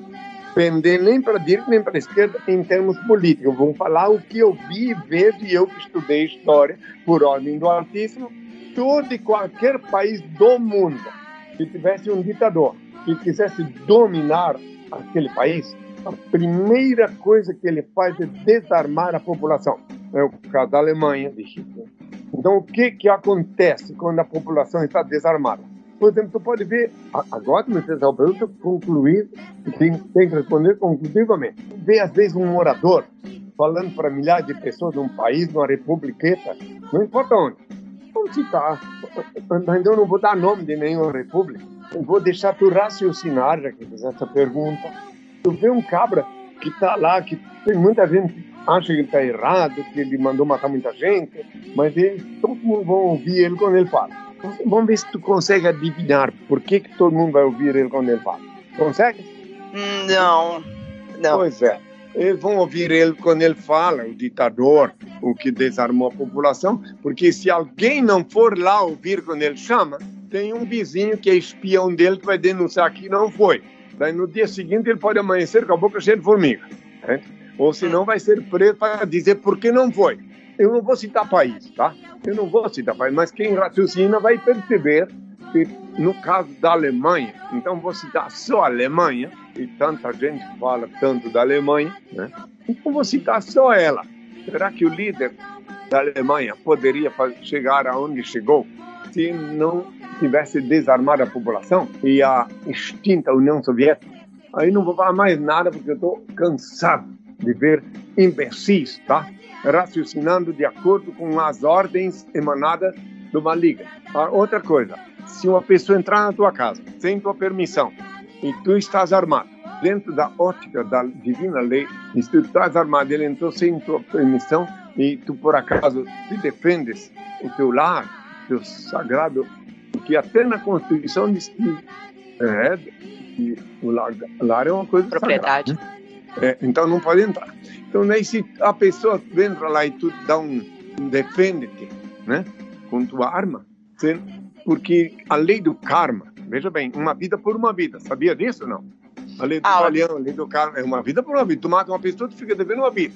D: pender nem para a direita nem para a esquerda em termos políticos. Vou falar o que eu vi, vejo e eu que estudei história por ordem do Altíssimo. Todo e qualquer país do mundo que tivesse um ditador que quisesse dominar aquele país, a primeira coisa que ele faz é desarmar a população. É o caso da Alemanha, de Hitler. Então, o que, que acontece quando a população está desarmada? Por exemplo, tu pode ver, agora me fez a pergunta, concluir, tem, tem que responder conclusivamente. Vê, às vezes, um orador falando para milhares de pessoas num país, numa republiqueta, não importa onde. Citar, mas eu não vou dar nome de nenhuma república. Eu vou deixar tu raciocinar, já que essa pergunta. Tu vê um cabra que está lá, que tem muita gente acha que ele está errado, que ele mandou matar muita gente, mas todo mundo vai ouvir ele quando ele fala. Vamos ver se tu consegue adivinhar por que, que todo mundo vai ouvir ele quando ele fala. Consegue?
B: Não, não.
D: Pois é. Eles vão ouvir ele quando ele fala, o ditador, o que desarmou a população, porque se alguém não for lá ouvir quando ele chama, tem um vizinho que é espião dele que vai denunciar que não foi. Daí no dia seguinte ele pode amanhecer com a boca cheia de formiga. Né? Ou senão vai ser preso para dizer por que não foi eu não vou citar país, tá? Eu não vou citar país, mas quem raciocina vai perceber que no caso da Alemanha, então vou citar só a Alemanha, e tanta gente fala tanto da Alemanha, né? Então vou citar só ela. Será que o líder da Alemanha poderia chegar aonde chegou se não tivesse desarmado a população e a extinta União Soviética? Aí não vou falar mais nada porque eu estou cansado de ver imbecis, tá? raciocinando de acordo com as ordens emanadas do maligno. Ah, outra coisa, se uma pessoa entrar na tua casa sem tua permissão e tu estás armado, dentro da ótica da divina lei, se tu estás armado, ele entrou sem tua permissão e tu por acaso te defendes o teu lar, teu sagrado, que até na Constituição diz que, é, que o lar, lar é uma coisa
B: propriedade.
D: Sagrada, né? É, então não pode entrar. Então, daí se a pessoa entra lá e tu dá um, defende-te, né, com tua arma, porque a lei do karma, veja bem, uma vida por uma vida, sabia disso não? A lei do ah, a lei do karma é uma vida por uma vida. Tu mata uma pessoa, tu fica devendo uma vida.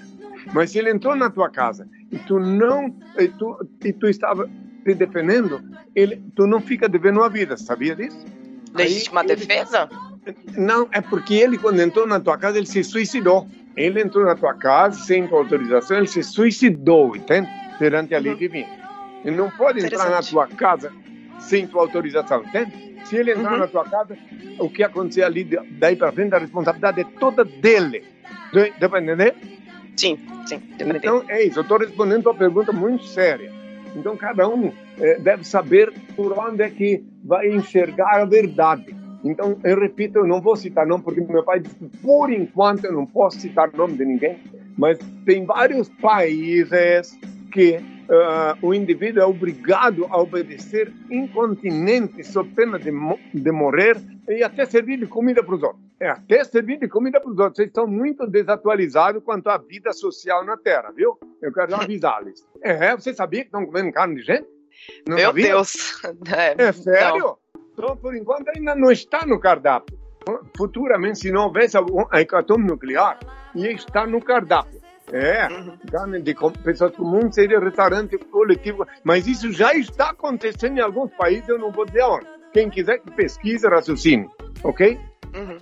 D: Mas se ele entrou na tua casa e tu não, e tu, e tu estava te defendendo, ele, tu não fica devendo uma vida, sabia disso?
B: Legítima Aí, defesa?
D: Ele, não, é porque ele, quando entrou na tua casa, ele se suicidou. Ele entrou na tua casa sem tua autorização, ele se suicidou, entende? Perante a lei uhum. divina. Ele não pode entrar na tua casa sem tua autorização, entende? Se ele entrar uhum. na tua casa, o que acontecer ali daí para frente, a responsabilidade é toda dele. Deu para entender?
B: Sim, sim.
D: Então é isso. Eu estou respondendo a pergunta muito séria. Então cada um é, deve saber por onde é que vai enxergar a verdade. Então, eu repito, eu não vou citar nome, porque meu pai disse por enquanto, eu não posso citar nome de ninguém, mas tem vários países que uh, o indivíduo é obrigado a obedecer incontinente, sob pena de, de morrer e até servir de comida para os outros. É, até servir de comida para os outros. Vocês estão muito desatualizados quanto à vida social na Terra, viu? Eu quero avisá-los. É, você sabia que estão comendo carne de gente?
B: Não Meu sabia? Deus!
D: É, é sério? Não. Então, por enquanto, ainda não está no cardápio. Futuramente, se não houvesse a hecatombe nuclear, ia estar no cardápio. É, carne de pessoas comuns seria restaurante coletivo, mas isso já está acontecendo em alguns países, eu não vou dizer onde. Quem quiser que pesquise, raciocine, ok? Uhum.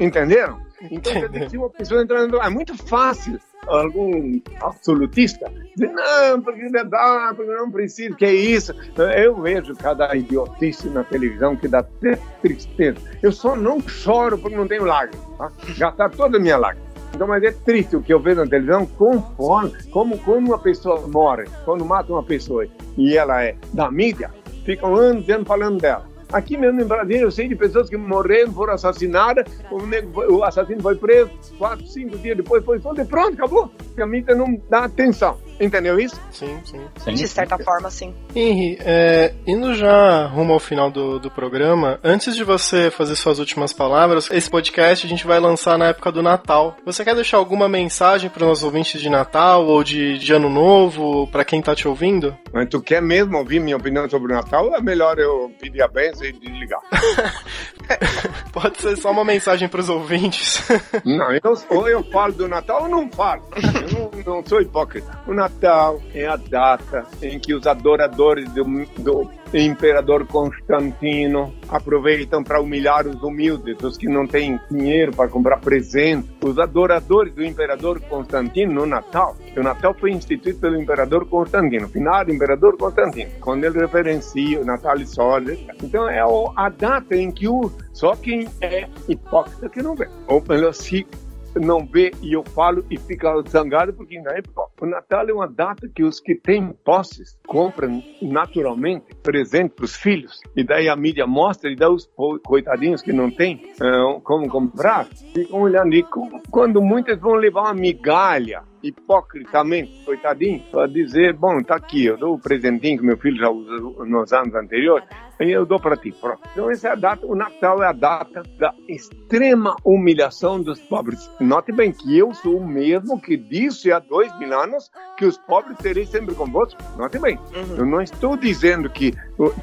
D: Entenderam? Então, se uma pessoa entrando, é muito fácil algum absolutista dizer, não, porque não dá, porque não precisa, que é isso. Eu vejo cada idiotice na televisão que dá até tristeza. Eu só não choro porque não tenho lágrimas, tá? Gastar toda a minha lágrima. Então, mas é triste o que eu vejo na televisão, conforme, como quando uma pessoa morre, quando mata uma pessoa e ela é da mídia, ficam anos anos falando dela. Aqui mesmo em Brasília, eu sei de pessoas que morreram, foram assassinadas, o, assassino foi preso, quatro, cinco dias depois foi solto e pronto, acabou. Porque a mídia não dá atenção. Entendeu isso?
A: Sim, sim.
C: Sim.
B: De certa forma, sim.
A: Henry, é, indo já rumo ao final do, do programa, antes de você fazer suas últimas palavras, esse podcast a gente vai lançar na época do Natal. Você quer deixar alguma mensagem para os nossos ouvintes de Natal ou de, de Ano Novo, para quem tá te ouvindo?
D: Mas tu quer mesmo ouvir minha opinião sobre o Natal? É melhor eu pedir a benção e desligar.
A: Pode ser só uma mensagem para os ouvintes.
D: Não, eu, ou eu falo do Natal ou não falo. Eu não, não sou hipócrita. O Natal é a data em que os adoradores do, do imperador Constantino aproveitam para humilhar os humildes, os que não têm dinheiro para comprar presente. Os adoradores do imperador Constantino no Natal. O Natal foi instituído pelo imperador Constantino, finado imperador Constantino, quando ele referencia o e Sol. Então é a data em que o só quem é hipócrita que não vê. Ou melhor, se não vê e eu falo e fica zangado porque ainda é hipócrita. O Natal é uma data que os que têm posses compram naturalmente presente para os filhos. E daí a mídia mostra e dá os coitadinhos que não têm eh, como comprar, ficam olhando. E quando muitos vão levar uma migalha, hipocritamente, coitadinho, para dizer, bom, tá aqui, eu dou o presentinho que meu filho já usou nos anos anteriores, eu dou para ti. Pronto. Então essa é a data, o Natal é a data da extrema humilhação dos pobres. Note bem que eu sou o mesmo que disse há dois mil anos que os pobres serei sempre convosco. Note bem,
B: Uhum.
D: eu não estou dizendo que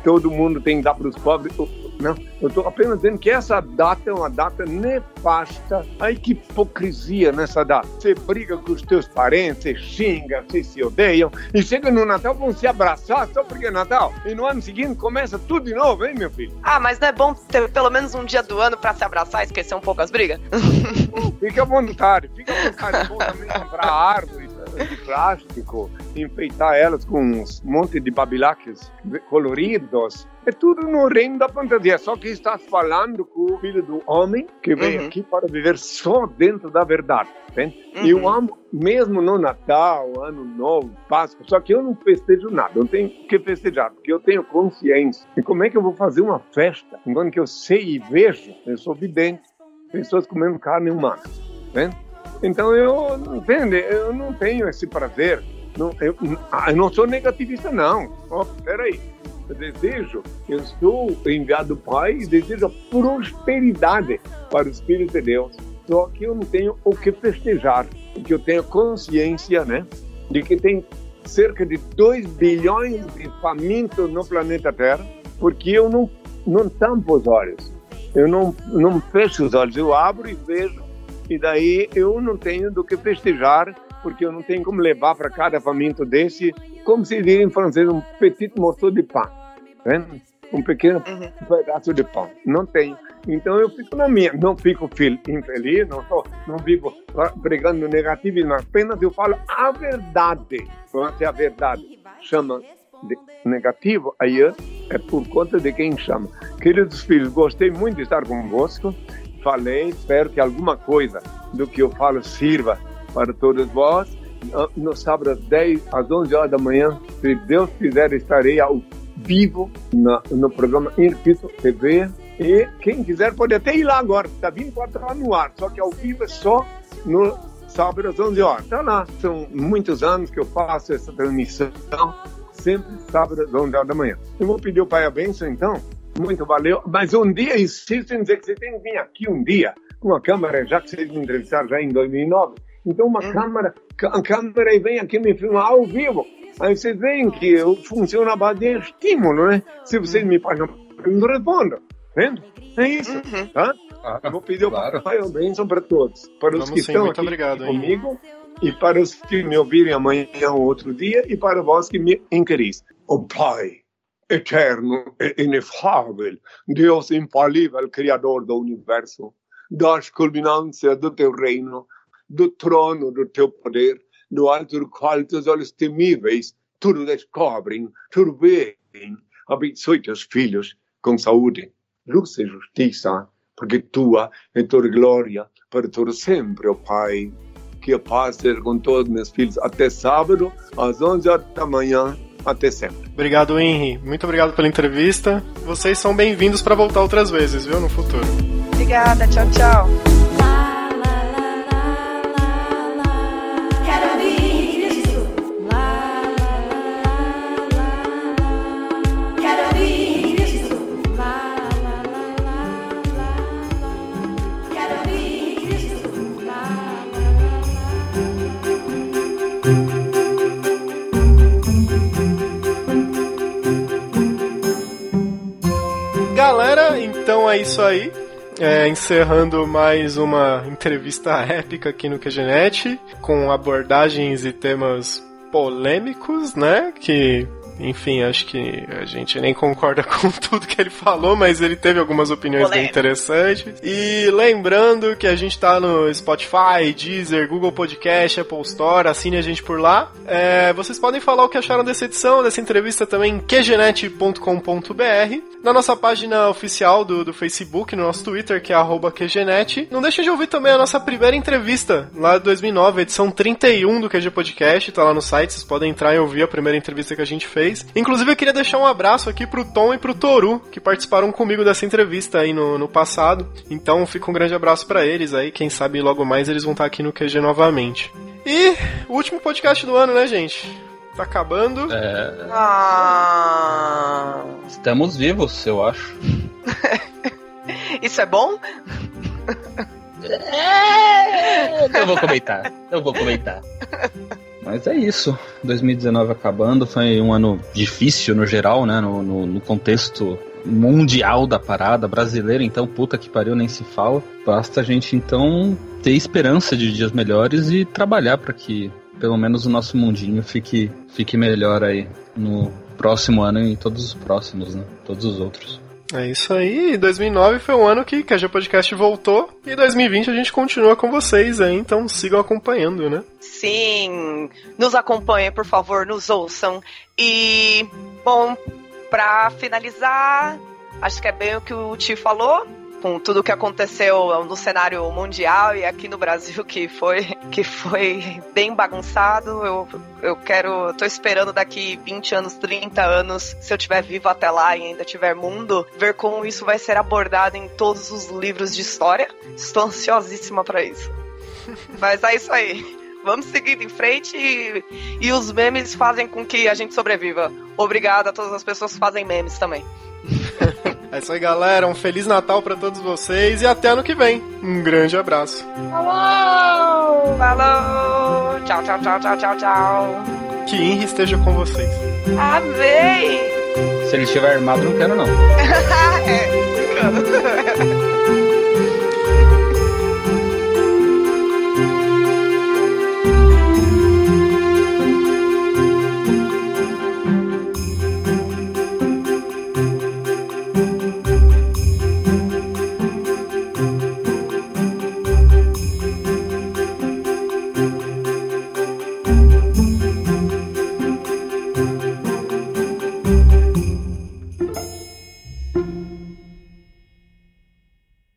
D: todo mundo tem que dar para os pobres. Não, eu estou apenas dizendo que essa data é uma data nefasta. Ai, que hipocrisia nessa data. Você briga com os teus parentes, você xinga, vocês se odeiam. E chega no Natal, vão se abraçar só porque é Natal. E no ano seguinte começa tudo de novo, hein, meu filho?
B: Ah, mas não é bom ter pelo menos um dia do ano pra se abraçar e esquecer um pouco as brigas?
D: Fique à vontade, fique à vontade. É bom também comprar de plástico, enfeitar elas com um monte de babilaques coloridos. É tudo no reino da fantasia. Só que estás falando com o filho do homem que veio
B: Uhum.
D: aqui para viver só dentro da verdade. Entende? E eu
B: Uhum.
D: amo, mesmo no Natal, Ano Novo, Páscoa, só que eu não festejo nada, eu não tenho que festejar, porque eu tenho consciência. E como é que eu vou fazer uma festa enquanto que eu sei e vejo, eu sou vidente, pessoas comendo carne humana, né? Então eu, entende, eu não tenho esse prazer, não, eu, eu não sou negativista não, oh, peraí, eu desejo, eu estou enviado do Pai e desejo prosperidade para os filhos de Deus, só que eu não tenho o que festejar, porque eu tenho consciência, né, de que tem cerca de 2 bilhões de famintos no planeta Terra, porque eu não, não tampo os olhos. Eu não, não fecho os olhos, eu abro e vejo, e daí eu não tenho do que festejar, porque eu não tenho como levar para cada faminto desse, como se diz em francês, um petit morceau de pão, né? um pequeno
B: Uhum.
D: pedaço de pão. Não tenho. Então eu fico na minha, não fico fel- infeliz, não, tô, não fico pregando negativismo, apenas eu falo a verdade. É a verdade chama de negativo, aí é, é por conta de quem chama. Queridos filhos, gostei muito de estar convosco. Falei, espero que alguma coisa do que eu falo sirva para todos vós. No- No sábado às 10, às 11 horas da manhã, se Deus quiser, estarei ao vivo na- no programa Irpito TV. E quem quiser pode até ir lá agora, está 24 horas no ar, só que ao vivo é só no sábado às 11 horas. Está lá, são muitos anos que eu faço essa transmissão, sempre sábado às 11 horas da manhã. Eu vou pedir o Pai a benção então, muito valeu, mas um dia insisto em dizer que você tem que vir aqui um dia com a câmera, já que vocês me entrevistaram já em 2009, então uma câmera, a câmera e vem aqui me filmar ao vivo. Aí vocês veem que eu funciono à base de estímulo, né? Se vocês me fazem uma pergunta, eu respondo. Vendo? É isso.
B: Uhum.
D: Tá? Eu vou pedir
C: Claro.
D: o pai a bênção para todos. Para os
A: Vamos
D: que
A: sim,
D: estão aqui
A: obrigado, hein?
D: comigo e para os que me ouvirem amanhã ou outro dia e para vós que me inquiris. O Pai, eterno e inefável, Deus infalível, Criador do Universo, das culminâncias do teu reino, do trono do teu poder, do alto do qual teus olhos temíveis tudo descobrem, tudo veem. Abençoe teus filhos com saúde, luz e justiça, porque tua é tua glória para todo sempre, ó Pai. Que a paz seja com todos meus filhos até sábado, às 11 horas da manhã. Até sempre.
A: Obrigado, Henry. Muito obrigado pela entrevista. Vocês são bem-vindos para voltar outras vezes, viu, no futuro.
B: Obrigada, tchau, tchau.
A: É isso aí. É, encerrando mais uma entrevista épica aqui no QGNet, com abordagens e temas polêmicos, né? Que enfim, acho que a gente nem concorda com tudo que ele falou, mas ele teve algumas opiniões bem interessantes. E lembrando que a gente tá no Spotify, Deezer, Google Podcast, Apple Store, assine a gente por lá. É, vocês podem falar o que acharam dessa edição, dessa entrevista também em qgenet.com.br, na nossa página oficial do, do Facebook, no nosso Twitter, que é QGNet. Não deixem de ouvir também a nossa primeira entrevista, lá de 2009, edição 31 do QG Podcast, tá lá no site, vocês podem entrar e ouvir a primeira entrevista que a gente fez. Inclusive, eu queria deixar um abraço aqui pro Tom e pro Toru, que participaram comigo dessa entrevista aí no, no passado. Então, fica um grande abraço para eles aí. Quem sabe logo mais eles vão estar aqui no QG novamente. E o último podcast do ano, né, gente? Tá acabando.
C: É,
B: Ah,
C: estamos vivos, eu acho.
B: isso é bom?
C: Eu vou comentar, eu vou comentar. Mas é isso. 2019 acabando, foi um ano difícil no geral, né? No, no, no contexto mundial da parada, brasileira, então puta que pariu, nem se fala. Basta a gente então ter esperança de dias melhores e trabalhar para que pelo menos o nosso mundinho fique, fique melhor aí no próximo ano e todos os próximos, né? Todos os outros.
A: É isso aí. 2009 foi um ano que, que a G Podcast voltou. E 2020 a gente continua com vocês aí, então sigam acompanhando, né?
B: Sim, nos acompanhem, por favor, nos ouçam. E, bom, pra finalizar, acho que é bem o que o Ti falou. Com tudo que aconteceu no cenário mundial e aqui no Brasil, que foi, que foi bem bagunçado. Eu, eu quero. tô esperando daqui 20 anos, 30 anos, se eu estiver vivo até lá e ainda tiver mundo, ver como isso vai ser abordado em todos os livros de história. Estou ansiosíssima para isso. Mas é isso aí. Vamos seguir em frente e, e os memes fazem com que a gente sobreviva. Obrigada a todas as pessoas que fazem memes também.
A: É isso aí, galera. Um Feliz Natal para todos vocês e até ano que vem. Um grande abraço.
B: Falou! Falou! Tchau, tchau, tchau, tchau, tchau, tchau.
A: Que Henry esteja com vocês.
B: Amei!
C: Se ele estiver armado, não quero não.
B: é, brincando.